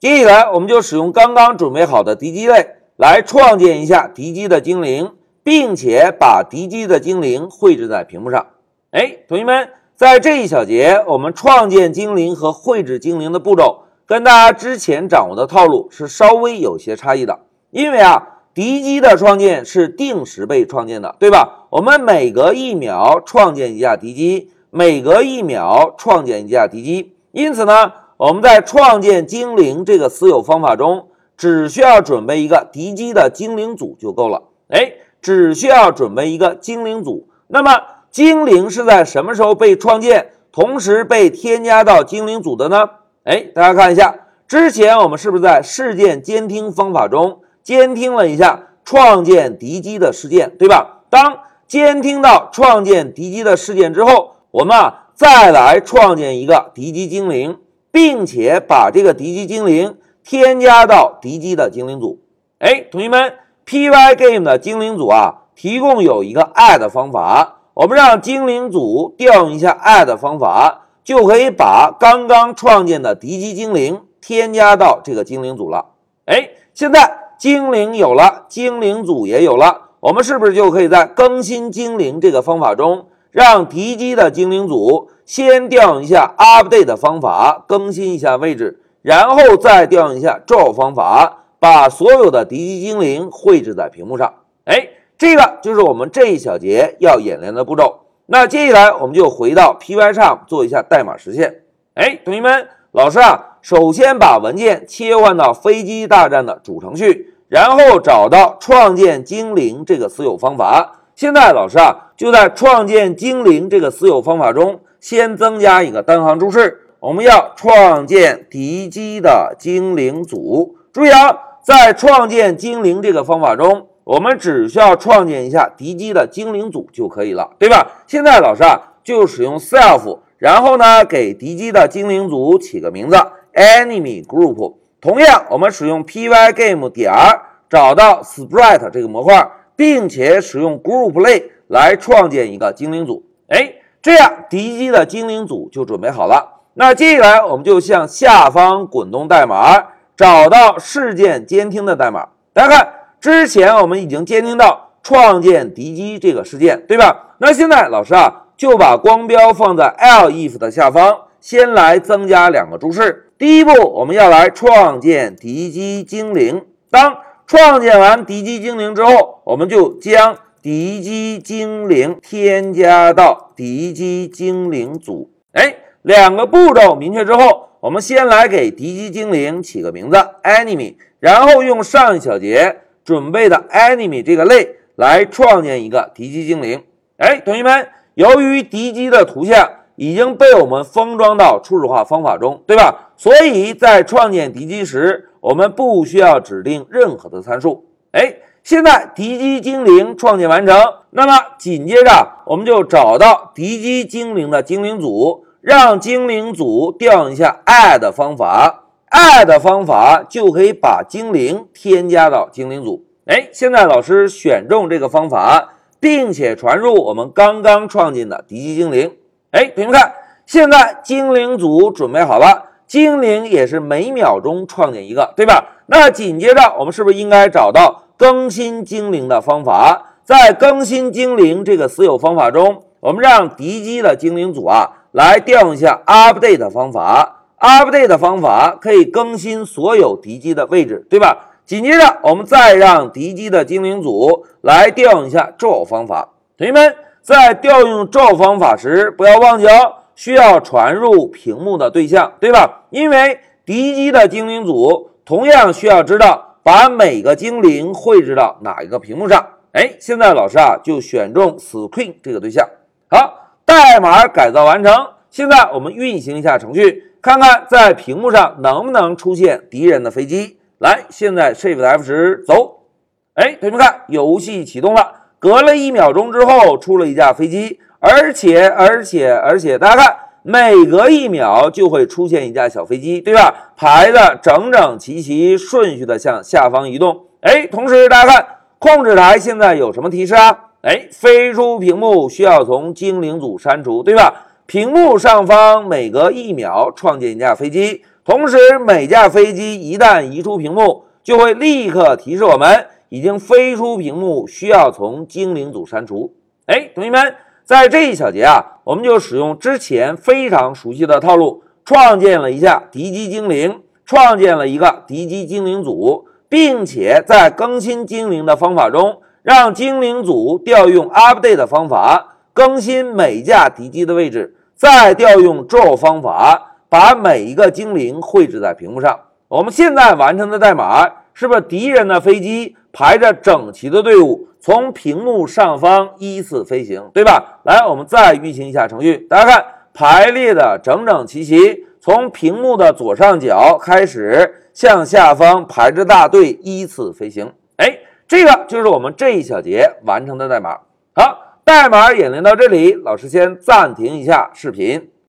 接下来，我们就使用刚刚准备好的敌机类来创建一下敌机的精灵，并且把敌机的精灵绘制在屏幕上。哎，同学们，在这一小节，我们创建精灵和绘制精灵的步骤，跟大家之前掌握的套路是稍微有些差异的。因为啊，敌机的创建是定时被创建的，对吧？我们每隔一秒创建一架敌机，每隔一秒创建一架敌机，因此呢。我们在创建精灵这个私有方法中，只需要准备一个敌机的精灵组就够了。哎，只需要准备一个精灵组。那么，精灵是在什么时候被创建，同时被添加到精灵组的呢？哎，大家看一下，之前我们是不是在事件监听方法中监听了一下创建敌机的事件，对吧？当监听到创建敌机的事件之后，我们啊再来创建一个敌机精灵。并且把这个敌机精灵添加到敌机的精灵组。哎，同学们，Pygame 的精灵组啊，提供有一个 add 方法。我们让精灵组调用一下 add 方法，就可以把刚刚创建的敌机精灵添加到这个精灵组了。哎，现在精灵有了，精灵组也有了，我们是不是就可以在更新精灵这个方法中，让敌机的精灵组？先调用一下 update 方法更新一下位置，然后再调用一下 draw 方法，把所有的敌机精灵绘制在屏幕上。哎，这个就是我们这一小节要演练的步骤。那接下来我们就回到 Py 上做一下代码实现。哎，同学们，老师啊，首先把文件切换到飞机大战的主程序，然后找到创建精灵这个私有方法。现在老师啊，就在创建精灵这个私有方法中。先增加一个单行注释，我们要创建敌机的精灵组。注意啊，在创建精灵这个方法中，我们只需要创建一下敌机的精灵组就可以了，对吧？现在老师啊，就使用 self，然后呢，给敌机的精灵组起个名字 enemy group。同样，我们使用 pygame 点儿找到 sprite 这个模块，并且使用 group 类来创建一个精灵组。哎。这样，敌机的精灵组就准备好了。那接下来，我们就向下方滚动代码，找到事件监听的代码。大家看，之前我们已经监听到创建敌机这个事件，对吧？那现在老师啊，就把光标放在 L if 的下方，先来增加两个注释。第一步，我们要来创建敌机精灵。当创建完敌机精灵之后，我们就将。敌机精灵添加到敌机精灵组，哎，两个步骤明确之后，我们先来给敌机精灵起个名字 enemy，然后用上一小节准备的 enemy 这个类来创建一个敌机精灵。哎，同学们，由于敌机的图像已经被我们封装到初始化方法中，对吧？所以在创建敌机时，我们不需要指定任何的参数。哎。现在敌机精灵创建完成，那么紧接着我们就找到敌机精灵的精灵组，让精灵组调用一下 add 方法，add 方法就可以把精灵添加到精灵组。哎，现在老师选中这个方法，并且传入我们刚刚创建的敌机精灵。哎，同学们看，现在精灵组准备好了，精灵也是每秒钟创建一个，对吧？那紧接着我们是不是应该找到？更新精灵的方法，在更新精灵这个私有方法中，我们让敌机的精灵组啊来调用一下 update 方法。update 方法可以更新所有敌机的位置，对吧？紧接着，我们再让敌机的精灵组来调用一下 draw 方法。同学们在调用 draw 方法时，不要忘记哦，需要传入屏幕的对象，对吧？因为敌机的精灵组同样需要知道。把每个精灵绘制到哪一个屏幕上？哎，现在老师啊就选中 Screen 这个对象。好，代码改造完成。现在我们运行一下程序，看看在屏幕上能不能出现敌人的飞机。来，现在 Shift F 十走。哎，同学们看，游戏启动了。隔了一秒钟之后，出了一架飞机，而且而且而且，大家看。每隔一秒就会出现一架小飞机，对吧？排的整整齐齐，顺序的向下方移动。哎，同时大家看，控制台现在有什么提示啊？哎，飞出屏幕需要从精灵组删除，对吧？屏幕上方每隔一秒创建一架飞机，同时，每架飞机一旦移出屏幕，就会立刻提示我们已经飞出屏幕，需要从精灵组删除。哎，同学们，在这一小节啊，我们就使用之前非常熟悉的套路，创建了一下敌机精灵，创建了一个敌机精灵组，并且在更新精灵的方法中，让精灵组调用 update 方法更新每架敌机的位置，再调用 draw 方法。把每一个精灵绘制在屏幕上。我们现在完成的代码是不是敌人的飞机排着整齐的队伍从屏幕上方依次飞行，对吧？来，我们再运行一下程序，大家看，排列的整整齐齐，从屏幕的左上角开始向下方排着大队依次飞行。哎，这个就是我们这一小节完成的代码。好，代码演练到这里，老师先暂停一下视频。